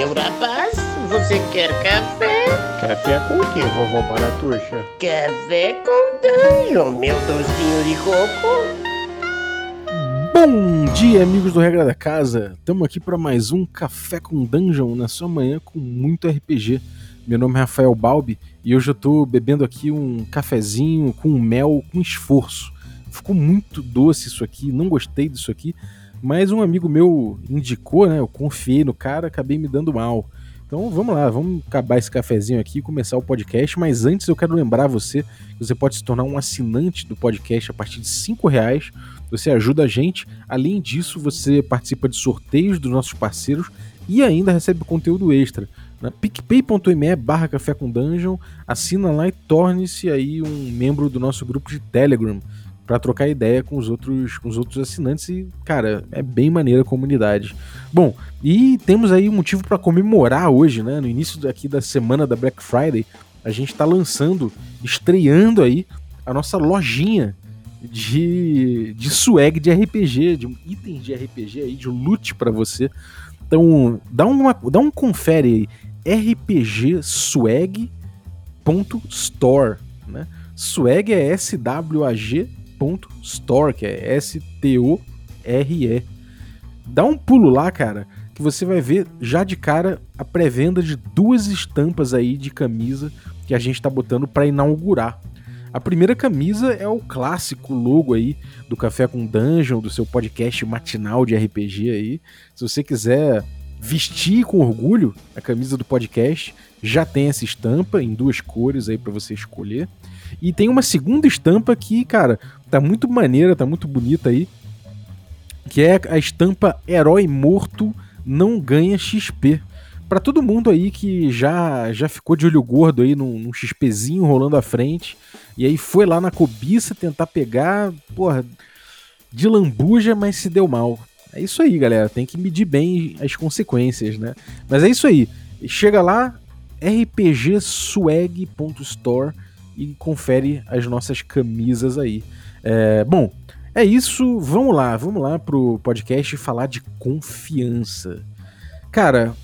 meu rapaz, você quer café? Café com o que, vovó Baratuxa? Café com danho, meu docinho de coco. Bom dia, amigos do Regra da Casa. Estamos aqui para mais um Café com Dungeon na sua manhã com muito RPG. Meu nome é Rafael Balbi e hoje eu estou bebendo aqui um cafezinho com mel com esforço. Ficou muito doce isso aqui, não gostei disso aqui, mas um amigo meu indicou, né? Eu confiei no cara, acabei me dando mal. Então vamos lá, vamos acabar esse cafezinho aqui e começar o podcast. Mas antes eu quero lembrar você que você pode se tornar um assinante do podcast a partir de cinco reais. Você ajuda a gente. Além disso, você participa de sorteios dos nossos parceiros e ainda recebe conteúdo extra. Na picpay.me barra café com dungeon, assina lá e torne-se aí um membro do nosso grupo de Telegram para trocar ideia com os outros com os outros assinantes e, cara, é bem maneira a comunidade. Bom, e temos aí um motivo para comemorar hoje, né? No início aqui da semana da Black Friday, a gente está lançando, estreando aí a nossa lojinha de, de swag de RPG, de itens de RPG aí, de loot para você. Então, dá, uma, dá um confere aí, rpgswag.store, né? Swag é S-W-A-G store, que é S-T-O-R-E. Dá um pulo lá, cara, que você vai ver já de cara a pré-venda de duas estampas aí de camisa que a gente tá botando para inaugurar. A primeira camisa é o clássico logo aí do Café com Dungeon, do seu podcast matinal de RPG aí. Se você quiser vestir com orgulho a camisa do podcast, já tem essa estampa em duas cores aí para você escolher. E tem uma segunda estampa que, cara, tá muito maneira, tá muito bonita aí. Que é a estampa Herói Morto Não Ganha XP. Para todo mundo aí que já já ficou de olho gordo aí num, num XPzinho rolando à frente. E aí foi lá na cobiça tentar pegar, porra, de lambuja, mas se deu mal. É isso aí, galera. Tem que medir bem as consequências, né? Mas é isso aí. Chega lá, rpgswag.store e confere as nossas camisas aí. É, bom, é isso. Vamos lá, vamos lá pro podcast falar de confiança. Cara,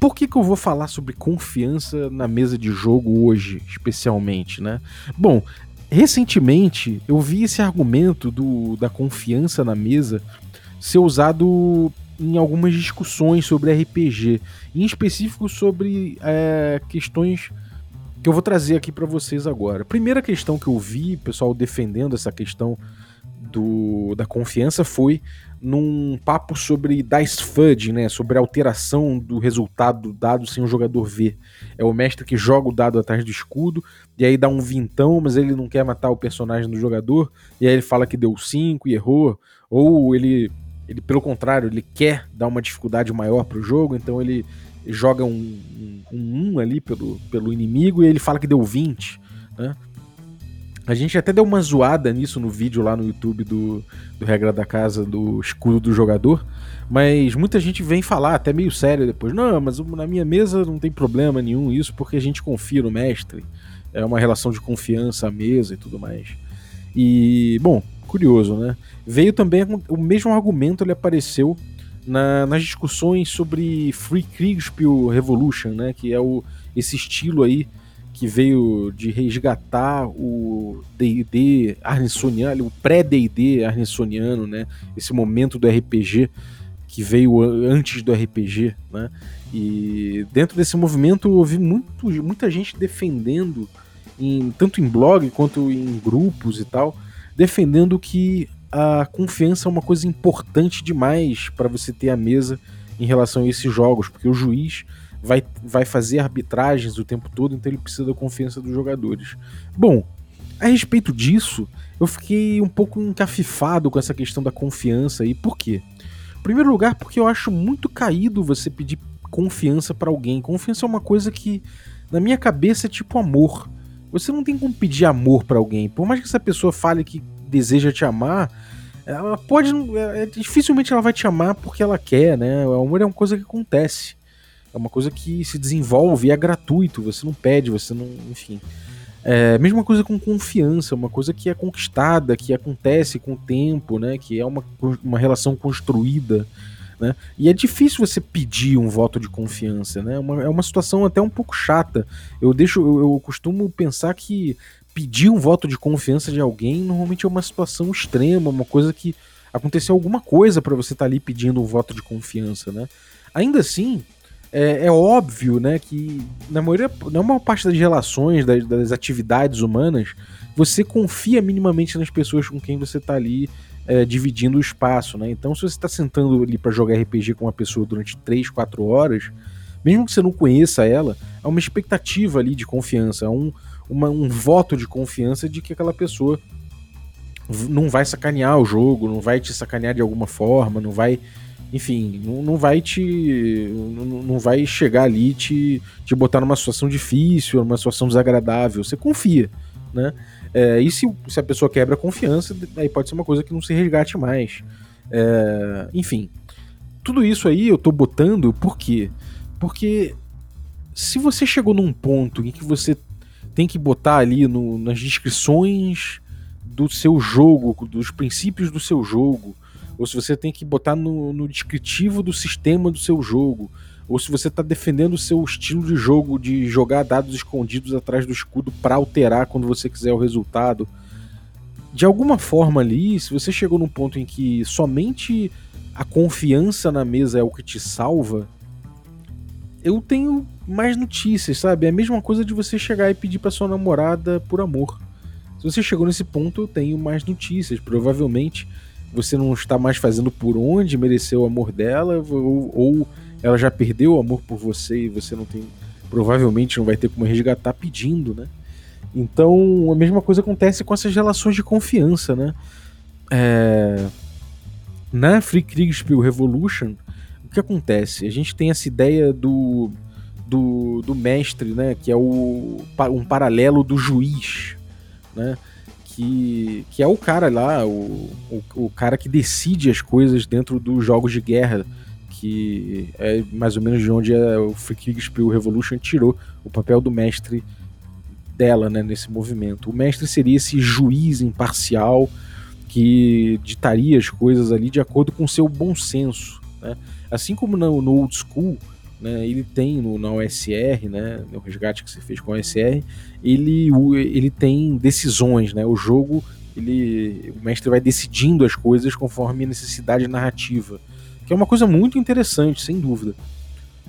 por que, que eu vou falar sobre confiança na mesa de jogo hoje, especialmente, né? Bom, recentemente eu vi esse argumento do, da confiança na mesa ser usado em algumas discussões sobre RPG, em específico sobre é, questões que eu vou trazer aqui para vocês agora. Primeira questão que eu vi, pessoal defendendo essa questão do, da confiança foi num papo sobre dice fudge, né, sobre a alteração do resultado do dado sem o jogador ver. É o mestre que joga o dado atrás do escudo e aí dá um vintão, mas ele não quer matar o personagem do jogador e aí ele fala que deu 5 e errou, ou ele ele pelo contrário, ele quer dar uma dificuldade maior pro jogo, então ele joga um, um, um ali pelo, pelo inimigo e ele fala que deu 20, né? A gente até deu uma zoada nisso no vídeo lá no YouTube do, do Regra da Casa do escudo do jogador, mas muita gente vem falar, até meio sério depois, não, mas na minha mesa não tem problema nenhum isso porque a gente confia no mestre, é uma relação de confiança à mesa e tudo mais. E, bom, curioso, né? Veio também o mesmo argumento, ele apareceu na, nas discussões sobre Free Kriegspiel Revolution, né, que é o, esse estilo aí que veio de resgatar o D&D arnessoniano, o pré-D&D arnessoniano, né, esse momento do RPG que veio antes do RPG, né, e dentro desse movimento eu ouvi muito, muita gente defendendo, em, tanto em blog quanto em grupos e tal, defendendo que a confiança é uma coisa importante demais para você ter a mesa em relação a esses jogos, porque o juiz vai, vai fazer arbitragens o tempo todo, então ele precisa da confiança dos jogadores. Bom, a respeito disso, eu fiquei um pouco encafifado com essa questão da confiança e por quê? Em primeiro lugar, porque eu acho muito caído você pedir confiança para alguém. Confiança é uma coisa que, na minha cabeça, é tipo amor. Você não tem como pedir amor para alguém. Por mais que essa pessoa fale que deseja te amar, ela pode. É, dificilmente ela vai te amar porque ela quer, né? O amor é uma coisa que acontece. É uma coisa que se desenvolve e é gratuito. Você não pede, você não. Enfim. É, mesma coisa com confiança, uma coisa que é conquistada, que acontece com o tempo, né? Que é uma, uma relação construída. Né? E é difícil você pedir um voto de confiança, né? É uma, é uma situação até um pouco chata. Eu deixo, eu, eu costumo pensar que pedir um voto de confiança de alguém normalmente é uma situação extrema, uma coisa que aconteceu alguma coisa para você estar tá ali pedindo um voto de confiança, né? Ainda assim, é, é, óbvio, né, que na maioria, na maior parte das relações, das, das atividades humanas, você confia minimamente nas pessoas com quem você está ali é, dividindo o espaço, né? Então, se você está sentando ali para jogar RPG com uma pessoa durante 3, 4 horas, mesmo que você não conheça ela, é uma expectativa ali de confiança, é um, uma, um voto de confiança de que aquela pessoa não vai sacanear o jogo, não vai te sacanear de alguma forma, não vai. Enfim, não, não vai te. Não, não vai chegar ali te, te botar numa situação difícil, numa situação desagradável. Você confia, né? É, e se, se a pessoa quebra a confiança, aí pode ser uma coisa que não se resgate mais. É, enfim, tudo isso aí eu tô botando por quê? Porque se você chegou num ponto em que você tem que botar ali no, nas descrições do seu jogo, dos princípios do seu jogo, ou se você tem que botar no, no descritivo do sistema do seu jogo, ou se você está defendendo o seu estilo de jogo de jogar dados escondidos atrás do escudo para alterar quando você quiser o resultado. De alguma forma ali, se você chegou num ponto em que somente a confiança na mesa é o que te salva, eu tenho mais notícias, sabe? É a mesma coisa de você chegar e pedir para sua namorada por amor. Se você chegou nesse ponto, eu tenho mais notícias. Provavelmente você não está mais fazendo por onde merecer o amor dela, ou, ou ela já perdeu o amor por você e você não tem. Provavelmente não vai ter como resgatar pedindo, né? Então a mesma coisa acontece com essas relações de confiança, né? É... Na Free Kriegspiel Revolution, o que acontece? A gente tem essa ideia do, do, do mestre, né? Que é o, um paralelo do juiz, né? Que, que é o cara lá, o, o, o cara que decide as coisas dentro dos jogos de guerra que é mais ou menos de onde é o Free Kriegspiel Revolution tirou o papel do mestre dela né, nesse movimento. O mestre seria esse juiz imparcial que ditaria as coisas ali de acordo com seu bom senso. Né? Assim como no, no Old School, né, ele tem no, na OSR, né, no resgate que você fez com a OSR, ele, ele tem decisões, né, o jogo, ele, o mestre vai decidindo as coisas conforme a necessidade narrativa que é uma coisa muito interessante, sem dúvida.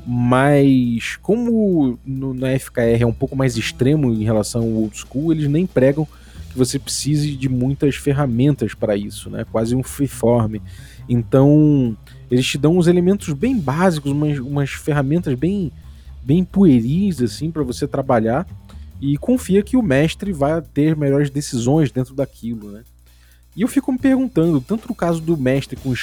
Mas como no, na FKR é um pouco mais extremo em relação ao old school, eles nem pregam que você precise de muitas ferramentas para isso, né? Quase um freeform. Então, eles te dão uns elementos bem básicos, umas, umas ferramentas bem bem pueris assim para você trabalhar e confia que o mestre vai ter melhores decisões dentro daquilo, né? E eu fico me perguntando, tanto no caso do mestre com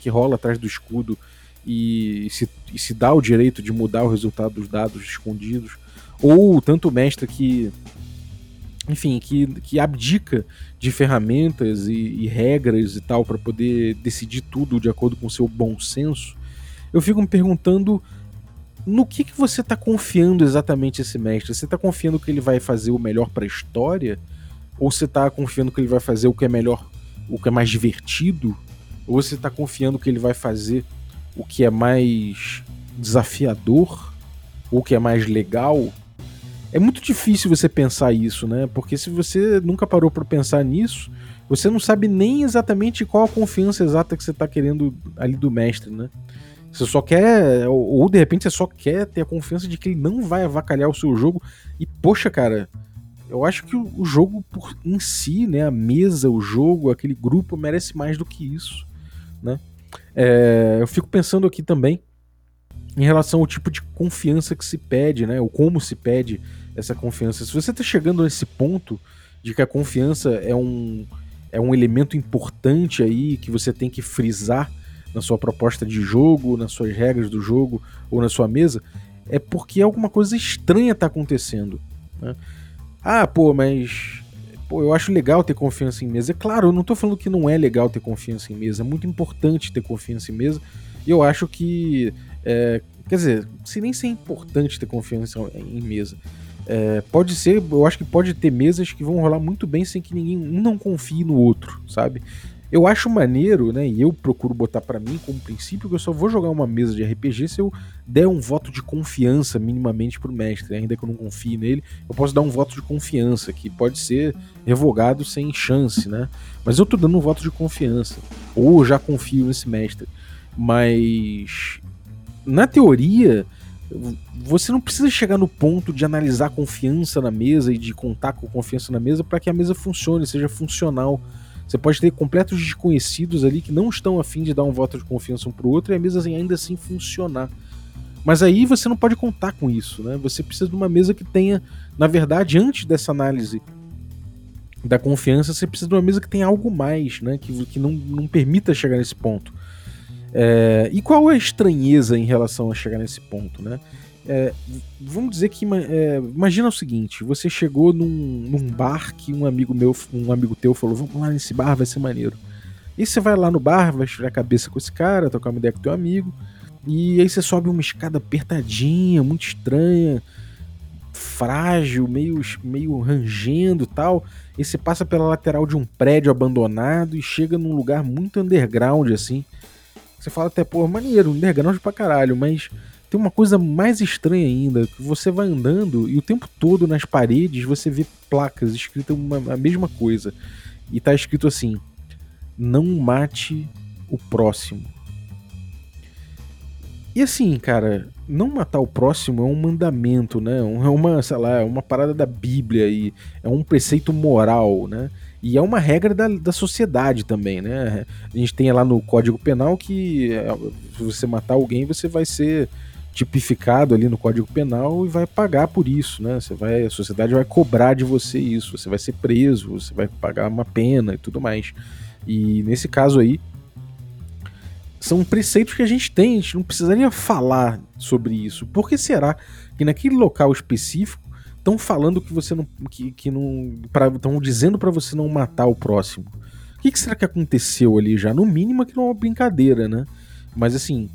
que rola atrás do escudo e se, e se dá o direito de mudar o resultado dos dados escondidos, ou tanto o mestre que, enfim, que, que abdica de ferramentas e, e regras e tal para poder decidir tudo de acordo com o seu bom senso, eu fico me perguntando no que, que você está confiando exatamente esse mestre? Você está confiando que ele vai fazer o melhor para a história? Ou você tá confiando que ele vai fazer o que é melhor, o que é mais divertido? Ou você tá confiando que ele vai fazer o que é mais desafiador? Ou o que é mais legal? É muito difícil você pensar isso, né? Porque se você nunca parou para pensar nisso, você não sabe nem exatamente qual a confiança exata que você tá querendo ali do mestre, né? Você só quer, ou, ou de repente você só quer ter a confiança de que ele não vai avacalhar o seu jogo. E poxa, cara, eu acho que o, jogo por, em si, né, a mesa, o jogo, aquele grupo merece mais do que isso, né? É, eu fico pensando aqui também em relação ao tipo de confiança que se pede, né? Ou como se pede essa confiança. Se você está chegando nesse ponto de que a confiança é um, é um elemento importante aí que você tem que frisar na sua proposta de jogo, nas suas regras do jogo ou na sua mesa, é porque alguma coisa estranha está acontecendo. Né? Ah, pô, mas. Pô, eu acho legal ter confiança em mesa. É claro, eu não tô falando que não é legal ter confiança em mesa. É muito importante ter confiança em mesa. E eu acho que. É, quer dizer, se nem ser importante ter confiança em mesa. É, pode ser, eu acho que pode ter mesas que vão rolar muito bem sem que ninguém um não confie no outro, sabe? Eu acho maneiro, né? E eu procuro botar para mim como princípio que eu só vou jogar uma mesa de RPG se eu der um voto de confiança minimamente pro mestre. Ainda que eu não confie nele, eu posso dar um voto de confiança, que pode ser revogado sem chance, né? Mas eu tô dando um voto de confiança. Ou já confio nesse mestre. Mas na teoria, você não precisa chegar no ponto de analisar confiança na mesa e de contar com confiança na mesa para que a mesa funcione, seja funcional. Você pode ter completos desconhecidos ali que não estão afim de dar um voto de confiança um pro outro e a mesa assim, ainda assim funcionar. Mas aí você não pode contar com isso, né? Você precisa de uma mesa que tenha, na verdade, antes dessa análise da confiança, você precisa de uma mesa que tenha algo mais, né? Que, que não, não permita chegar nesse ponto. É, e qual é a estranheza em relação a chegar nesse ponto, né? É, vamos dizer que é, imagina o seguinte: você chegou num, num, bar que um amigo meu, um amigo teu falou, vamos lá nesse bar, vai ser maneiro. E você vai lá no bar, vai tirar a cabeça com esse cara, trocar uma ideia com teu amigo, e aí você sobe uma escada apertadinha, muito estranha, frágil, meio, meio rangendo tal. E você passa pela lateral de um prédio abandonado e chega num lugar muito underground assim. Você fala até, pô, maneiro, underground pra caralho, mas tem uma coisa mais estranha ainda, que você vai andando e o tempo todo nas paredes você vê placas escritas uma, a mesma coisa. E tá escrito assim: não mate o próximo. E assim, cara, não matar o próximo é um mandamento, né? É uma, sei lá, é uma parada da Bíblia e é um preceito moral, né? E é uma regra da, da sociedade também, né? A gente tem lá no Código Penal que é, se você matar alguém, você vai ser tipificado ali no Código Penal e vai pagar por isso, né? Você vai, a sociedade vai cobrar de você isso, você vai ser preso, você vai pagar uma pena e tudo mais. E nesse caso aí, são preceitos que a gente tem, a gente não precisaria falar sobre isso. Por que será que naquele local específico estão falando que você não que, que não estão dizendo para você não matar o próximo? O que, que será que aconteceu ali já? No mínimo que não é uma brincadeira, né? Mas assim,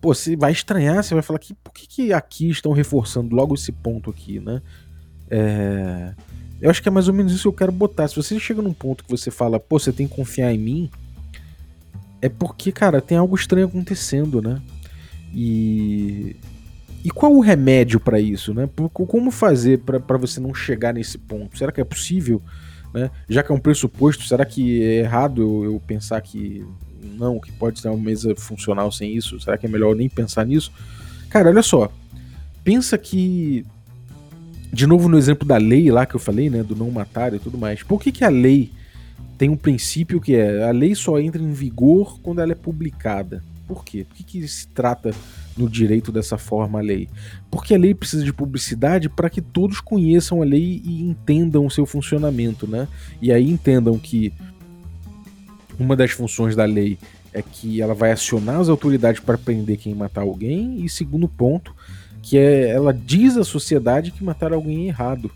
pô, você vai estranhar, você vai falar que por que, que aqui estão reforçando logo esse ponto aqui, né? É... Eu acho que é mais ou menos isso que eu quero botar. Se você chega num ponto que você fala, pô, você tem que confiar em mim, é porque, cara, tem algo estranho acontecendo, né? E. E qual o remédio para isso, né? Como fazer para você não chegar nesse ponto? Será que é possível? Né? Já que é um pressuposto, será que é errado eu, eu pensar que não, que pode ser uma mesa funcional sem isso? Será que é melhor nem pensar nisso? Cara, olha só. Pensa que. De novo no exemplo da lei lá que eu falei, né? Do não matar e tudo mais. Por que, que a lei tem um princípio que é a lei só entra em vigor quando ela é publicada? Por quê? Por que, que se trata no direito dessa forma a lei? Porque a lei precisa de publicidade para que todos conheçam a lei e entendam o seu funcionamento, né? E aí entendam que uma das funções da lei é que ela vai acionar as autoridades para prender quem matar alguém, e segundo ponto, que é ela diz à sociedade que matar alguém é errado.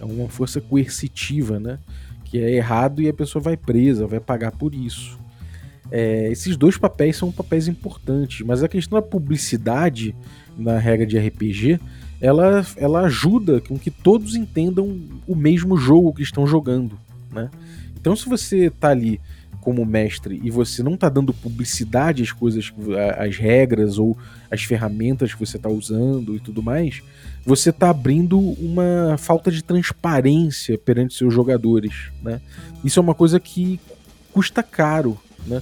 É uma força coercitiva, né? Que é errado e a pessoa vai presa, vai pagar por isso. É, esses dois papéis são papéis importantes, mas a questão da publicidade na regra de RPG, ela, ela ajuda com que todos entendam o mesmo jogo que estão jogando, né? Então se você tá ali como mestre e você não está dando publicidade às coisas, às regras ou às ferramentas que você está usando e tudo mais, você está abrindo uma falta de transparência perante seus jogadores, né? Isso é uma coisa que custa caro, né?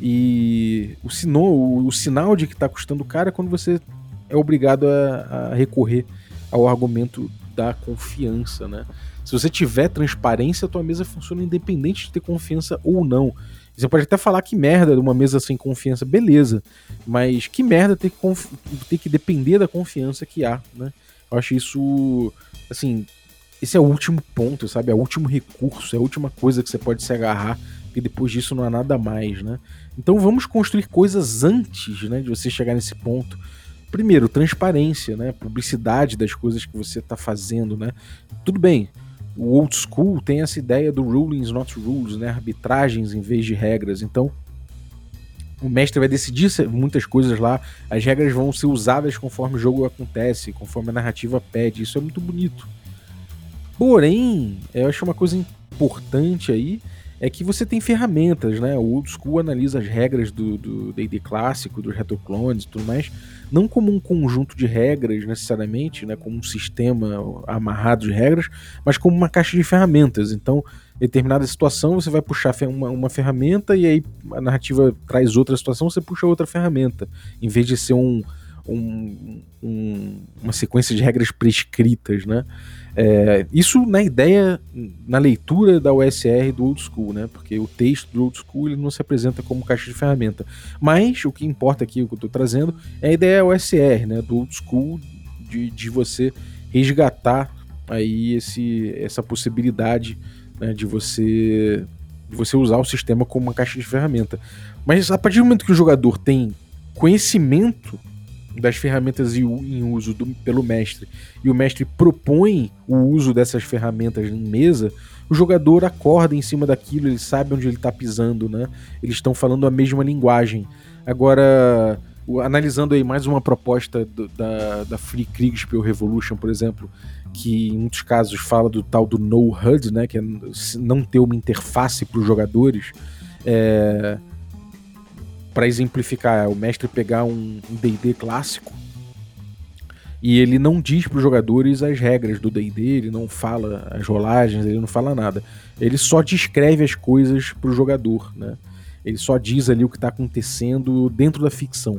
E o, sino, o, o sinal de que está custando caro é quando você é obrigado a, a recorrer ao argumento da confiança, né? Se você tiver transparência, a tua mesa funciona independente de ter confiança ou não. Você pode até falar que merda de uma mesa sem confiança, beleza. Mas que merda ter que, ter que depender da confiança que há, né? Eu acho isso, assim, esse é o último ponto, sabe? É o último recurso, é a última coisa que você pode se agarrar, e depois disso não há nada mais, né? Então vamos construir coisas antes, né, de você chegar nesse ponto. Primeiro, transparência, né? Publicidade das coisas que você está fazendo, né? Tudo bem, o old school tem essa ideia do rulings not rules, né? Arbitragens em vez de regras. Então, o mestre vai decidir muitas coisas lá, as regras vão ser usadas conforme o jogo acontece, conforme a narrativa pede. Isso é muito bonito. Porém, eu acho uma coisa importante aí é que você tem ferramentas, né? O Old School analisa as regras do D&D clássico, dos retroclones e tudo mais, não como um conjunto de regras necessariamente, né? Como um sistema amarrado de regras, mas como uma caixa de ferramentas. Então, em determinada situação, você vai puxar uma, uma ferramenta e aí a narrativa traz outra situação, você puxa outra ferramenta, em vez de ser um, um, um, uma sequência de regras prescritas, né? É, isso na ideia, na leitura da USR do Old School, né? Porque o texto do Old School ele não se apresenta como caixa de ferramenta. Mas o que importa aqui, o que eu estou trazendo, é a ideia USR, né? Do Old School, de, de você resgatar aí esse, essa possibilidade né, de você de você usar o sistema como uma caixa de ferramenta. Mas a partir do momento que o jogador tem conhecimento das ferramentas em uso do, pelo mestre e o mestre propõe o uso dessas ferramentas em mesa, o jogador acorda em cima daquilo, ele sabe onde ele está pisando, né? Eles estão falando a mesma linguagem. Agora, analisando aí mais uma proposta do, da, da Free Kriegspiel Revolution, por exemplo, que em muitos casos fala do tal do no HUD, né? Que é não ter uma interface para os jogadores. É, para exemplificar, é o mestre pegar um D&D clássico e ele não diz para os jogadores as regras do D&D, ele não fala as rolagens, ele não fala nada. Ele só descreve as coisas para o jogador, né? Ele só diz ali o que está acontecendo dentro da ficção.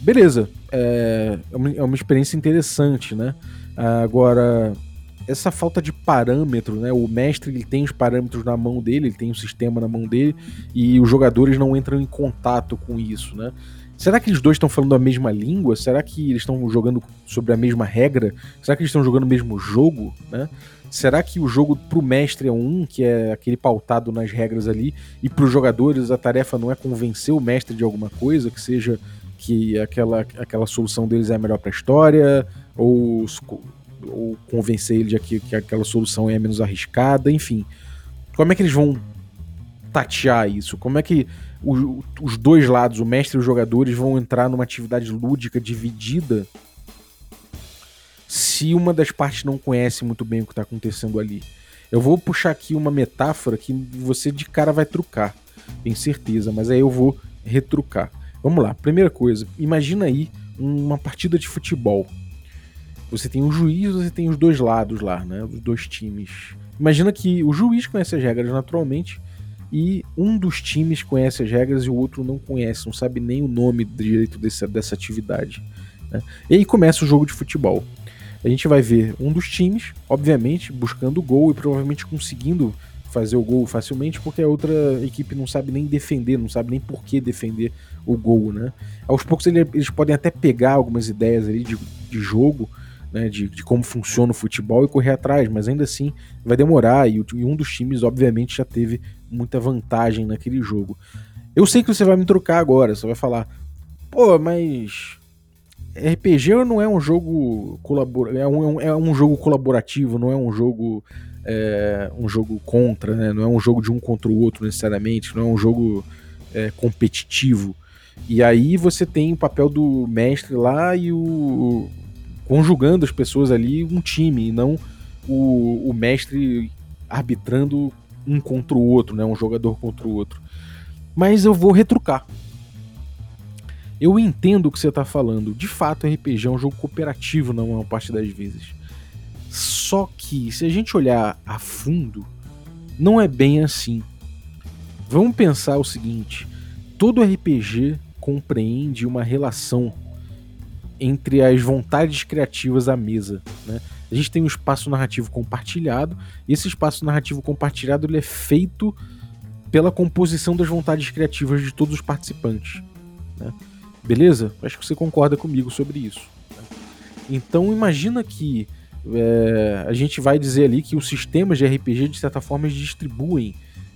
Beleza, é, é uma, é uma experiência interessante, né? Agora, essa falta de parâmetro, né? O mestre ele tem os parâmetros na mão dele, ele tem o sistema na mão dele e os jogadores não entram em contato com isso, né? Será que eles dois estão falando a mesma língua? Será que eles estão jogando sobre a mesma regra? Será que eles estão jogando o mesmo jogo, né? Será que o jogo pro mestre é um, que é aquele pautado nas regras ali, e pros jogadores a tarefa não é convencer o mestre de alguma coisa, que seja que aquela, aquela solução deles é a melhor pra história, ou ou convencer ele de que, que aquela solução é menos arriscada, enfim. Como é que eles vão tatear isso? Como é que o, os dois lados, o mestre e os jogadores, vão entrar numa atividade lúdica dividida se uma das partes não conhece muito bem o que está acontecendo ali? Eu vou puxar aqui uma metáfora que você de cara vai trucar, tenho certeza, mas aí eu vou retrucar. Vamos lá, primeira coisa, imagina aí uma partida de futebol. Você tem o juiz, você tem os dois lados lá, né? Os dois times. Imagina que o juiz conhece as regras naturalmente e um dos times conhece as regras e o outro não conhece, não sabe nem o nome direito desse, dessa atividade. Né? E aí começa o jogo de futebol. A gente vai ver um dos times, obviamente, buscando o gol e provavelmente conseguindo fazer o gol facilmente, porque a outra equipe não sabe nem defender, não sabe nem por que defender o gol, né? Aos poucos eles podem até pegar algumas ideias ali de, de jogo, né, de, de, como funciona o futebol e correr atrás, mas ainda assim vai demorar e, e, um dos times, obviamente, já teve muita vantagem naquele jogo. Eu sei que você vai me trocar agora, você vai falar, pô, mas RPG não é um jogo colabor... é, um, é um jogo colaborativo, não é um jogo é, um jogo contra, né? não é um jogo de um contra o outro necessariamente, não é um jogo é, competitivo. E aí você tem o papel do mestre lá e o, conjugando as pessoas ali um time, e não o, o mestre arbitrando um contra o outro, né, um jogador contra o outro. Mas eu vou retrucar. Eu entendo o que você está falando. De fato, RPG é um jogo cooperativo na maior parte das vezes. Só que, se a gente olhar a fundo, não é bem assim. Vamos pensar o seguinte: todo RPG compreende uma relação entre as vontades criativas à mesa. Né? A gente tem um espaço narrativo compartilhado, e esse espaço narrativo compartilhado ele é feito pela composição das vontades criativas de todos os participantes. Né? Beleza? Acho que você concorda comigo sobre isso. Né? Então imagina que é, a gente vai dizer ali que os sistemas de RPG de certa forma distribuem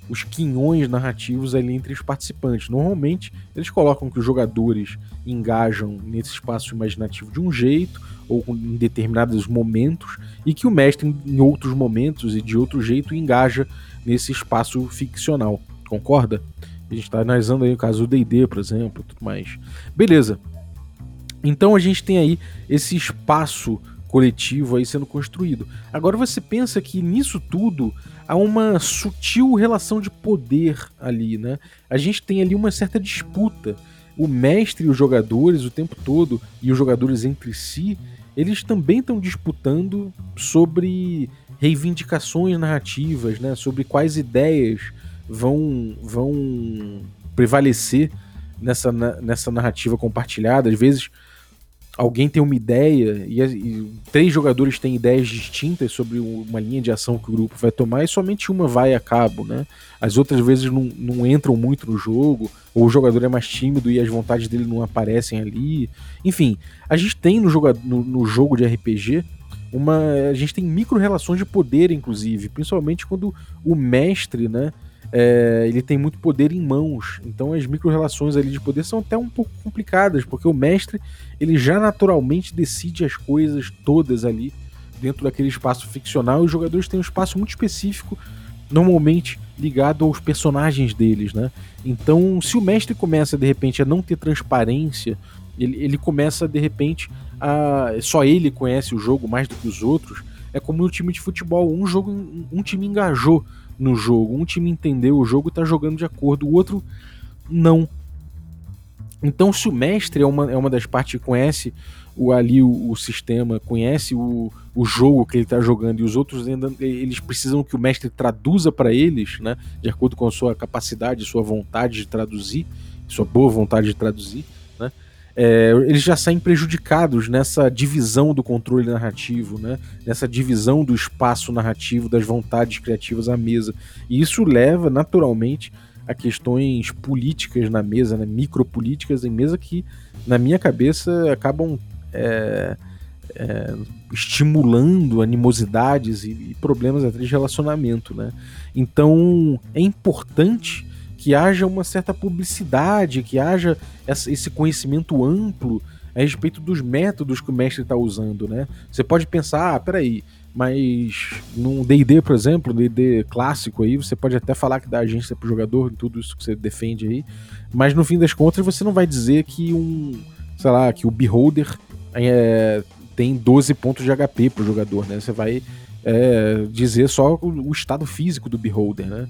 os quinhões narrativos ali entre os participantes. Normalmente, eles colocam que os jogadores engajam nesse espaço imaginativo de um jeito, ou em determinados momentos, e que o mestre, em outros momentos e de outro jeito, engaja nesse espaço ficcional. Concorda? A gente está analisando aí o caso do D&D, por exemplo, tudo mais. Beleza. Então a gente tem aí esse espaço coletivo aí sendo construído. Agora você pensa que nisso tudo há uma sutil relação de poder ali, né? A gente tem ali uma certa disputa. O mestre e os jogadores o tempo todo, e os jogadores entre si, eles também estão disputando sobre reivindicações narrativas, né? Sobre quais ideias vão, vão prevalecer nessa, nessa narrativa compartilhada. Às vezes alguém tem uma ideia e, e, três jogadores têm ideias distintas sobre uma linha de ação que o grupo vai tomar e somente uma vai a cabo, né? As outras vezes não, não entram muito no jogo, ou o jogador é mais tímido e as vontades dele não aparecem ali. Enfim, a gente tem no, jogo, no, no jogo de RPG uma. A gente tem micro relações de poder, inclusive, principalmente quando o mestre, né? É, ele tem muito poder em mãos. Então as micro-relações ali de poder são até um pouco complicadas, porque o mestre ele já naturalmente decide as coisas todas ali dentro daquele espaço ficcional e os jogadores têm um espaço muito específico, normalmente ligado aos personagens deles, né? Então, se o mestre começa de repente a não ter transparência, ele, ele começa de repente a só ele conhece o jogo mais do que os outros. É como no time de futebol, um jogo um time engajou no jogo. Um time entendeu o jogo e tá jogando de acordo, o outro não. Então, se o mestre é uma, é uma das partes que conhece o, ali o, o sistema, conhece o, o jogo que ele está jogando e os outros ainda eles precisam que o mestre traduza para eles, né, de acordo com a sua capacidade, sua vontade de traduzir, sua boa vontade de traduzir, é, eles já saem prejudicados nessa divisão do controle narrativo, né? nessa divisão do espaço narrativo, das vontades criativas à mesa. E isso leva, naturalmente, a questões políticas na mesa, né? micropolíticas em mesa que, na minha cabeça, acabam é, é, estimulando animosidades e, e problemas até de relacionamento. Né? Então, é importante que haja uma certa publicidade, que haja esse conhecimento amplo a respeito dos métodos que o mestre está usando, né? Você pode pensar, ah, peraí, mas num D&D, por exemplo, D&D clássico aí, você pode até falar que dá agência pro jogador, tudo isso que você defende aí, mas no fim das contas você não vai dizer que um, sei lá, que o Beholder é, tem 12 pontos de HP pro jogador, né? Você vai é, dizer só o, o estado físico do Beholder, né?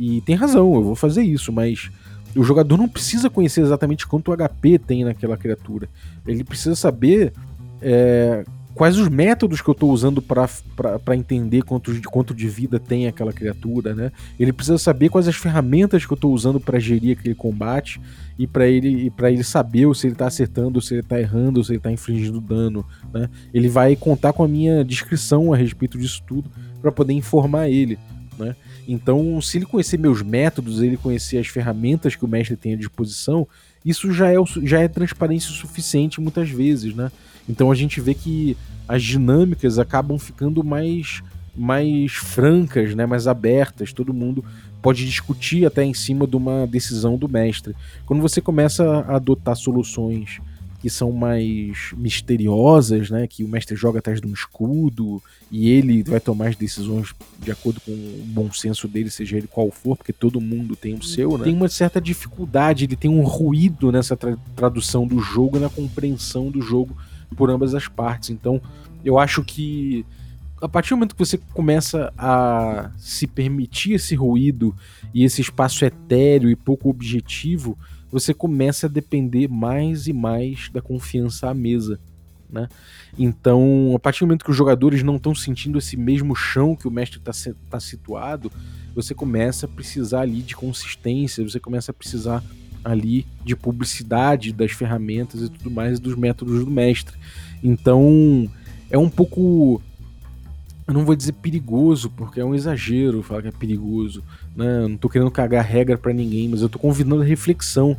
E tem razão, eu vou fazer isso, mas o jogador não precisa conhecer exatamente quanto HP tem naquela criatura. Ele precisa saber é, quais os métodos que eu estou usando para entender quanto de, quanto de vida tem aquela criatura, né? Ele precisa saber quais as ferramentas que eu estou usando para gerir aquele combate e para ele, para ele saber se ele está acertando, se ele está errando, se ele está infligindo dano, né? Ele vai contar com a minha descrição a respeito disso tudo para poder informar ele, né? Então, se ele conhecer meus métodos, ele conhecer as ferramentas que o mestre tem à disposição, isso já é, já é transparência suficiente muitas vezes, né? Então a gente vê que as dinâmicas acabam ficando mais, mais francas, né? mais abertas, todo mundo pode discutir até em cima de uma decisão do mestre. Quando você começa a adotar soluções que são mais misteriosas, né? Que o mestre joga atrás de um escudo e ele vai tomar as decisões de acordo com o bom senso dele, seja ele qual for, porque todo mundo tem o seu, né? Tem uma certa dificuldade, ele tem um ruído nessa tra tradução do jogo, na compreensão do jogo por ambas as partes. Então, eu acho que a partir do momento que você começa a se permitir esse ruído e esse espaço etéreo e pouco objetivo, você começa a depender mais e mais da confiança à mesa. Né? Então, a partir do momento que os jogadores não estão sentindo esse mesmo chão que o mestre está tá situado, você começa a precisar ali de consistência, você começa a precisar ali de publicidade das ferramentas e tudo mais dos métodos do mestre. Então, é um pouco eu não vou dizer perigoso, porque é um exagero falar que é perigoso. Né? Não tô querendo cagar regra para ninguém, mas eu tô convidando a reflexão.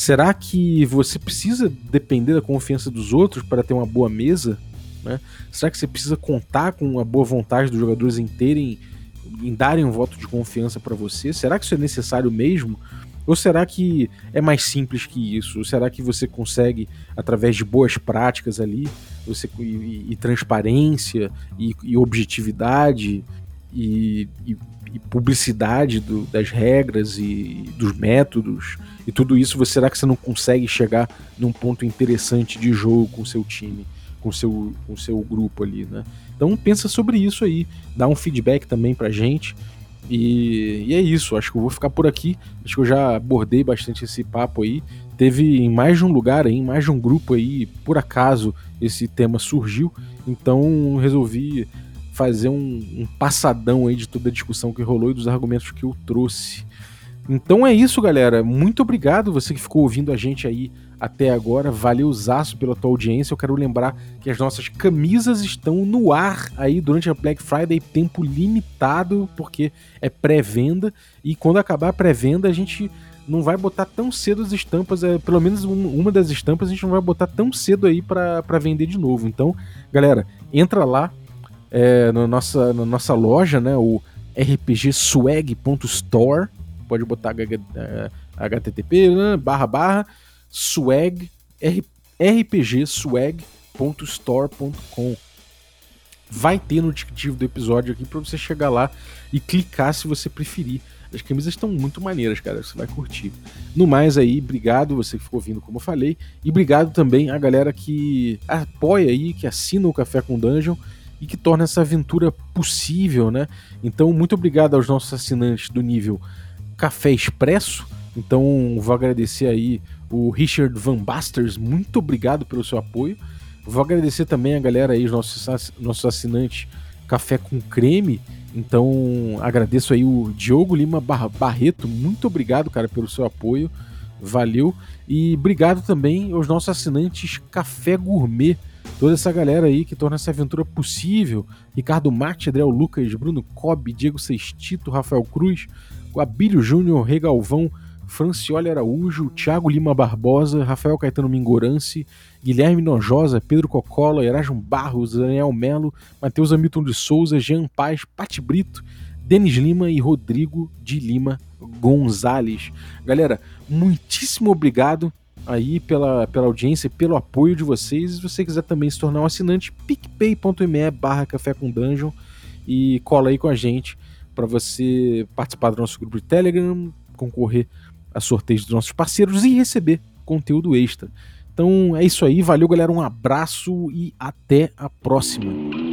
Será que você precisa depender da confiança dos outros para ter uma boa mesa? Né? Será que você precisa contar com a boa vontade dos jogadores em terem, em darem um voto de confiança para você? Será que isso é necessário mesmo? Ou será que é mais simples que isso? Ou será que você consegue, através de boas práticas ali, você e, e transparência e, e objetividade e, e publicidade do, das regras e dos métodos e tudo isso, você, será que você não consegue chegar num ponto interessante de jogo com seu time? com seu, com seu grupo ali, né? Então pensa sobre isso aí, dá um feedback também pra gente. E, e, é isso, acho que eu vou ficar por aqui. Acho que eu já abordei bastante esse papo aí. Teve em mais de um lugar em mais de um grupo aí, por acaso esse tema surgiu. Então resolvi fazer um, um passadão aí de toda a discussão que rolou e dos argumentos que eu trouxe. Então é isso, galera. Muito obrigado você que ficou ouvindo a gente aí até agora. Valeu, Zaço, pela tua audiência. Eu quero lembrar que as nossas camisas estão no ar aí durante a Black Friday, tempo limitado, porque é pré-venda. E quando acabar a pré-venda, a gente não vai botar tão cedo as estampas, é, pelo menos uma das estampas a gente não vai botar tão cedo aí para vender de novo. Então, galera, entra lá é, na, nossa, na nossa loja, né, o rpgswag.store pode botar http né, barra barra swag rpgswag.store.com vai ter no descritivo do episódio aqui para você chegar lá e clicar se você preferir. As camisas estão muito maneiras, cara. Você vai curtir. No mais aí, obrigado você que ficou ouvindo, como eu falei. E obrigado também a galera que apoia aí, que assina o Café com Dungeon e que torna essa aventura possível, né? Então, muito obrigado aos nossos assinantes do nível Café Expresso. Então, vou agradecer aí o Richard Van Basters, muito obrigado pelo seu apoio. Vou agradecer também a galera aí, os nossos, nossos assinantes Café com Creme. Então, agradeço aí o Diogo Lima Barreto, muito obrigado, cara, pelo seu apoio. Valeu. E obrigado também aos nossos assinantes Café Gourmet. Toda essa galera aí que torna essa aventura possível. Ricardo Marte, Adriel Lucas, Bruno Cobb, Diego Sextito, Rafael Cruz, Abílio Júnior, Regalvão, Francioli Araújo, Thiago Lima Barbosa, Rafael Caetano Mingorance, Guilherme Nojosa, Pedro Cocola, Erasmo Barros, Daniel Melo, Matheus Hamilton de Souza, Jean Paz, Pati Brito, Denis Lima e Rodrigo de Lima Gonzalez. Galera, muitíssimo obrigado aí pela, pela audiência e pelo apoio de vocês. Se você quiser também se tornar um assinante, picpay.me barra café com dungeon e cola aí com a gente para você participar do nosso grupo de Telegram, concorrer a sorteios dos nossos parceiros e receber conteúdo extra. Então é isso aí, valeu galera, um abraço e até a próxima.